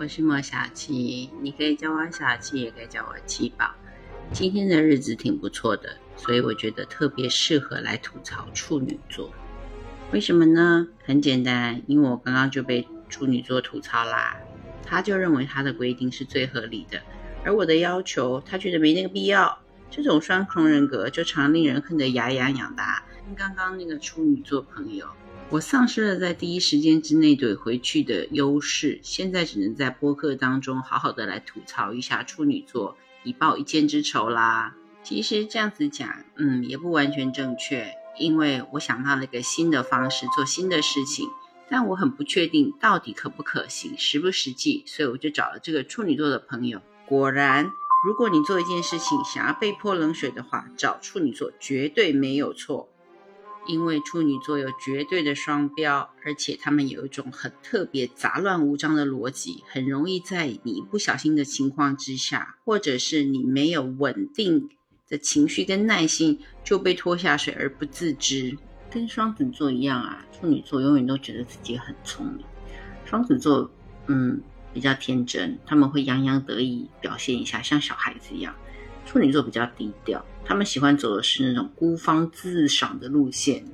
我是莫小七，你可以叫我小七，也可以叫我七宝。今天的日子挺不错的，所以我觉得特别适合来吐槽处女座。为什么呢？很简单，因为我刚刚就被处女座吐槽啦。他就认为他的规定是最合理的，而我的要求，他觉得没那个必要。这种双重人格就常令人恨得牙痒痒的。跟刚刚那个处女座朋友。我丧失了在第一时间之内怼回去的优势，现在只能在播客当中好好的来吐槽一下处女座，以报一箭之仇啦。其实这样子讲，嗯，也不完全正确，因为我想到了一个新的方式做新的事情，但我很不确定到底可不可行，实不实际，所以我就找了这个处女座的朋友。果然，如果你做一件事情想要被泼冷水的话，找处女座绝对没有错。因为处女座有绝对的双标，而且他们有一种很特别、杂乱无章的逻辑，很容易在你不小心的情况之下，或者是你没有稳定的情绪跟耐心，就被拖下水而不自知。跟双子座一样啊，处女座永远都觉得自己很聪明。双子座，嗯，比较天真，他们会洋洋得意，表现一下，像小孩子一样。处女座比较低调，他们喜欢走的是那种孤芳自赏的路线，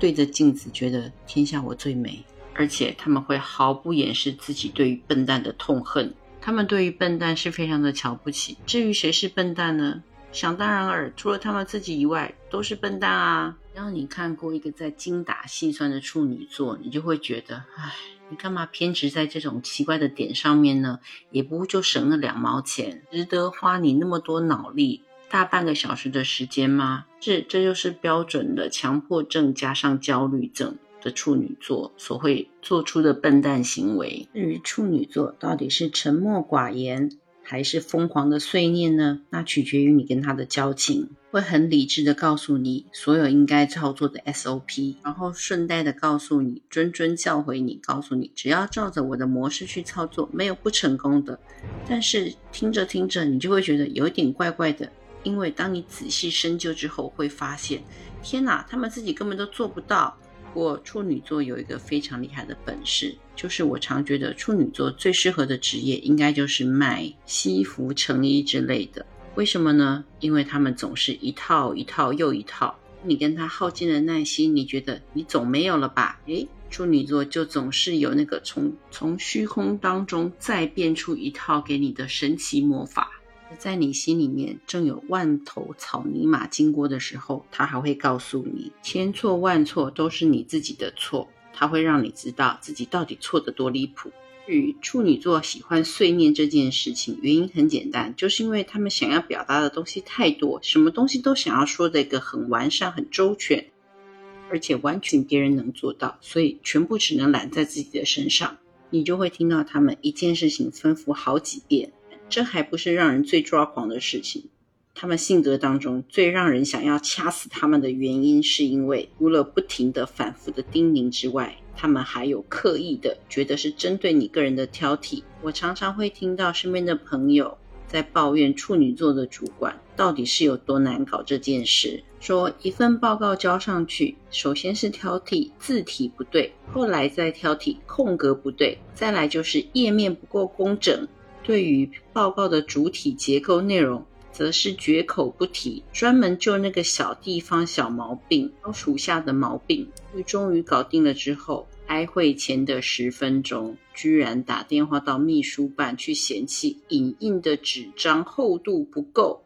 对着镜子觉得天下我最美，而且他们会毫不掩饰自己对于笨蛋的痛恨。他们对于笨蛋是非常的瞧不起。至于谁是笨蛋呢？想当然尔，除了他们自己以外，都是笨蛋啊！让你看过一个在精打细算的处女座，你就会觉得，唉。你干嘛偏执在这种奇怪的点上面呢？也不就省了两毛钱，值得花你那么多脑力，大半个小时的时间吗？是，这就是标准的强迫症加上焦虑症的处女座所会做出的笨蛋行为。至于处女座到底是沉默寡言？还是疯狂的碎念呢？那取决于你跟他的交情。会很理智的告诉你所有应该操作的 SOP，然后顺带的告诉你，谆谆教诲你，告诉你只要照着我的模式去操作，没有不成功的。但是听着听着，你就会觉得有点怪怪的，因为当你仔细深究之后，会发现，天哪，他们自己根本都做不到。过处女座有一个非常厉害的本事，就是我常觉得处女座最适合的职业应该就是卖西服、成衣之类的。为什么呢？因为他们总是一套一套又一套，你跟他耗尽了耐心，你觉得你总没有了吧？诶，处女座就总是有那个从从虚空当中再变出一套给你的神奇魔法。在你心里面正有万头草泥马经过的时候，他还会告诉你，千错万错都是你自己的错。他会让你知道自己到底错得多离谱。与处女座喜欢碎念这件事情，原因很简单，就是因为他们想要表达的东西太多，什么东西都想要说的一个很完善、很周全，而且完全别人能做到，所以全部只能揽在自己的身上。你就会听到他们一件事情吩咐好几遍。这还不是让人最抓狂的事情。他们性格当中最让人想要掐死他们的原因，是因为除了不停的反复的叮咛之外，他们还有刻意的觉得是针对你个人的挑剔。我常常会听到身边的朋友在抱怨处女座的主管到底是有多难搞这件事，说一份报告交上去，首先是挑剔字体不对，后来再挑剔空格不对，再来就是页面不够工整。对于报告的主体结构内容，则是绝口不提，专门就那个小地方小毛病挑属下的毛病。终于搞定了之后，开会前的十分钟，居然打电话到秘书办去嫌弃影印的纸张厚度不够。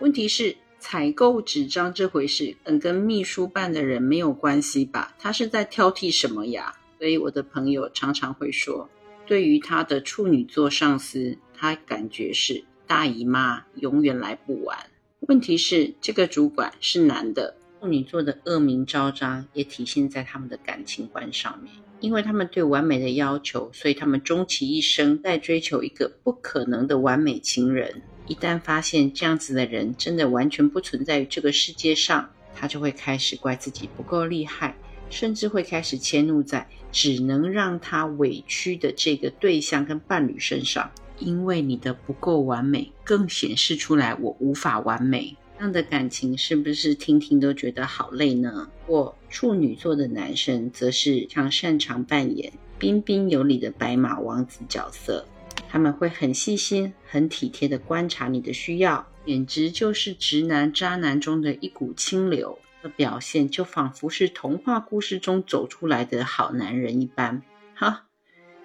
问题是采购纸张这回事，嗯，跟秘书办的人没有关系吧？他是在挑剔什么呀？所以我的朋友常常会说。对于他的处女座上司，他感觉是大姨妈永远来不完。问题是，这个主管是男的，处女座的恶名昭彰也体现在他们的感情观上面。因为他们对完美的要求，所以他们终其一生在追求一个不可能的完美情人。一旦发现这样子的人真的完全不存在于这个世界上，他就会开始怪自己不够厉害。甚至会开始迁怒在只能让他委屈的这个对象跟伴侣身上，因为你的不够完美，更显示出来我无法完美。这样的感情是不是听听都觉得好累呢？或处女座的男生则是常擅长扮演彬彬有礼的白马王子角色，他们会很细心、很体贴地观察你的需要，简直就是直男渣男中的一股清流。的表现就仿佛是童话故事中走出来的好男人一般。哈。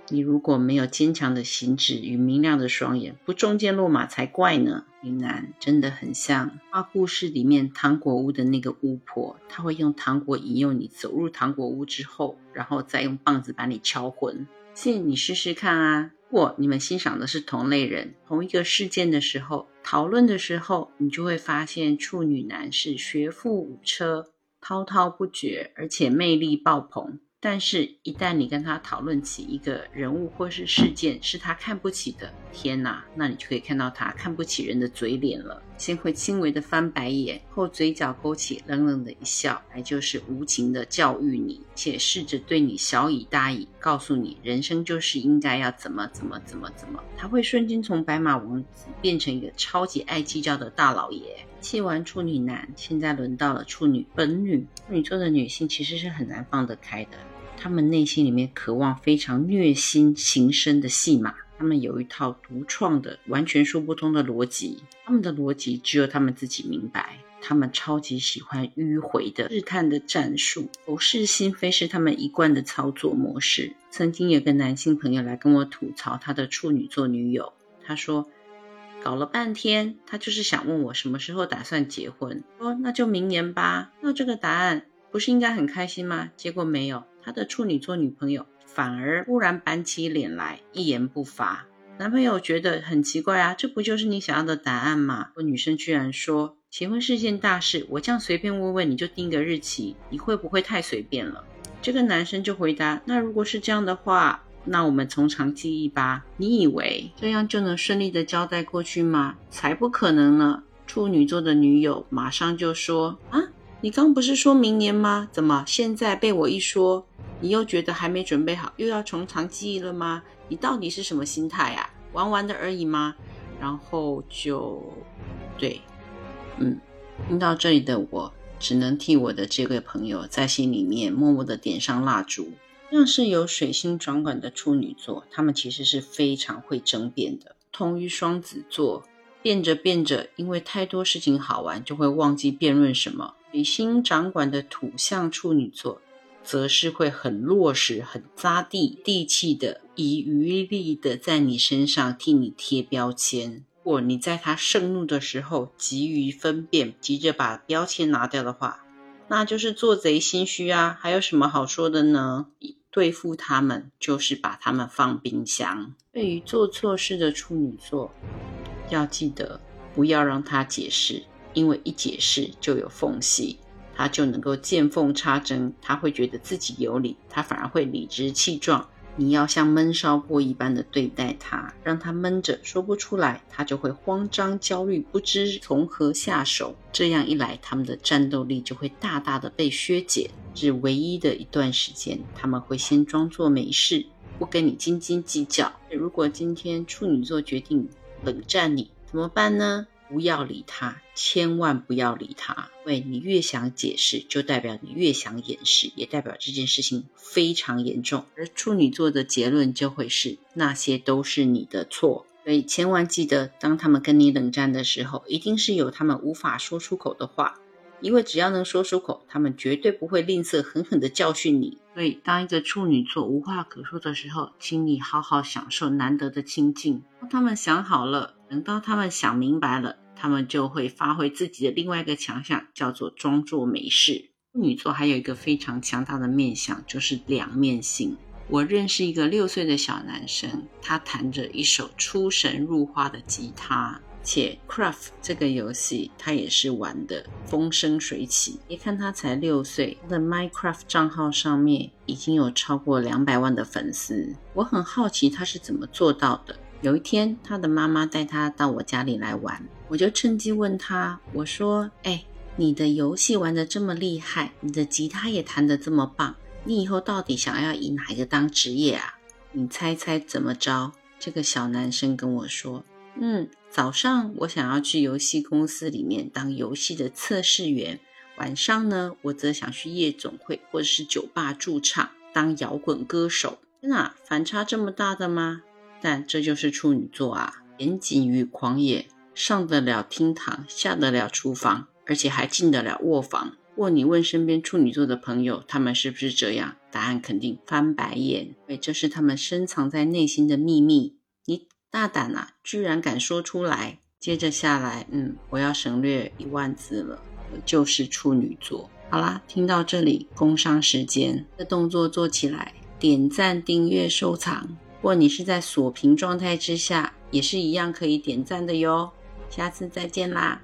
你如果没有坚强的心智与明亮的双眼，不中箭落马才怪呢。云南真的很像画故事里面糖果屋的那个巫婆，她会用糖果引诱你走入糖果屋之后，然后再用棒子把你敲昏。信你试试看啊！如果你们欣赏的是同类人、同一个事件的时候，讨论的时候，你就会发现处女男是学富五车、滔滔不绝，而且魅力爆棚。但是，一旦你跟他讨论起一个人物或是事件是他看不起的，天哪，那你就可以看到他看不起人的嘴脸了。先会轻微的翻白眼，后嘴角勾起冷冷的一笑，来就是无情的教育你，且试着对你小以大以，告诉你人生就是应该要怎么怎么怎么怎么。他会瞬间从白马王子变成一个超级爱计较的大老爷。气完处女男，现在轮到了处女本女。处女座的女性其实是很难放得开的，他们内心里面渴望非常虐心情深的戏码。他们有一套独创的、完全说不通的逻辑，他们的逻辑只有他们自己明白。他们超级喜欢迂回的试探的战术，口是心非是他们一贯的操作模式。曾经有个男性朋友来跟我吐槽他的处女座女友，他说。搞了半天，他就是想问我什么时候打算结婚。说那就明年吧。那这个答案不是应该很开心吗？结果没有，他的处女座女朋友反而忽然板起脸来，一言不发。男朋友觉得很奇怪啊，这不就是你想要的答案吗？女生居然说结婚是件大事，我这样随便问问你就定个日期，你会不会太随便了？这个男生就回答：那如果是这样的话。那我们从长计议吧。你以为这样就能顺利的交代过去吗？才不可能呢！处女座的女友马上就说：“啊，你刚不是说明年吗？怎么现在被我一说，你又觉得还没准备好，又要从长计议了吗？你到底是什么心态呀？玩玩的而已吗？”然后就，对，嗯，听到这里的我，只能替我的这位朋友在心里面默默的点上蜡烛。像是有水星掌管的处女座，他们其实是非常会争辩的。同于双子座，辩着辩着，因为太多事情好玩，就会忘记辩论什么。水星掌管的土象处女座，则是会很落实、很扎地地气的，以余力的在你身上替你贴标签。或你在他盛怒的时候急于分辨，急着把标签拿掉的话，那就是做贼心虚啊！还有什么好说的呢？对付他们就是把他们放冰箱。对于做错事的处女座，要记得不要让他解释，因为一解释就有缝隙，他就能够见缝插针，他会觉得自己有理，他反而会理直气壮。你要像闷烧锅一般的对待他，让他闷着说不出来，他就会慌张焦虑，不知从何下手。这样一来，他们的战斗力就会大大的被削减。是唯一的一段时间，他们会先装作没事，不跟你斤斤计较。如果今天处女座决定冷战你，怎么办呢？不要理他，千万不要理他。因为你越想解释，就代表你越想掩饰，也代表这件事情非常严重。而处女座的结论就会是那些都是你的错。所以千万记得，当他们跟你冷战的时候，一定是有他们无法说出口的话。因为只要能说出口，他们绝对不会吝啬狠狠的教训你。所以，当一个处女座无话可说的时候，请你好好享受难得的清静。当他们想好了，等到他们想明白了，他们就会发挥自己的另外一个强项，叫做装作没事。处女座还有一个非常强大的面相，就是两面性。我认识一个六岁的小男生，他弹着一首出神入化的吉他。且 Craft 这个游戏，他也是玩的风生水起。别看他才六岁，他的 Minecraft 账号上面已经有超过两百万的粉丝。我很好奇他是怎么做到的。有一天，他的妈妈带他到我家里来玩，我就趁机问他：“我说，哎，你的游戏玩的这么厉害，你的吉他也弹得这么棒，你以后到底想要以哪一个当职业啊？你猜猜怎么着？”这个小男生跟我说：“嗯。”早上我想要去游戏公司里面当游戏的测试员，晚上呢，我则想去夜总会或者是酒吧驻唱当摇滚歌手。那反差这么大的吗？但这就是处女座啊，严谨与狂野，上得了厅堂，下得了厨房，而且还进得了卧房。如果你问身边处女座的朋友，他们是不是这样？答案肯定翻白眼，因为这是他们深藏在内心的秘密。大胆啊，居然敢说出来！接着下来，嗯，我要省略一万字了，我就是处女座。好啦，听到这里，工商时间的动作做起来，点赞、订阅、收藏。或你是在锁屏状态之下，也是一样可以点赞的哟。下次再见啦！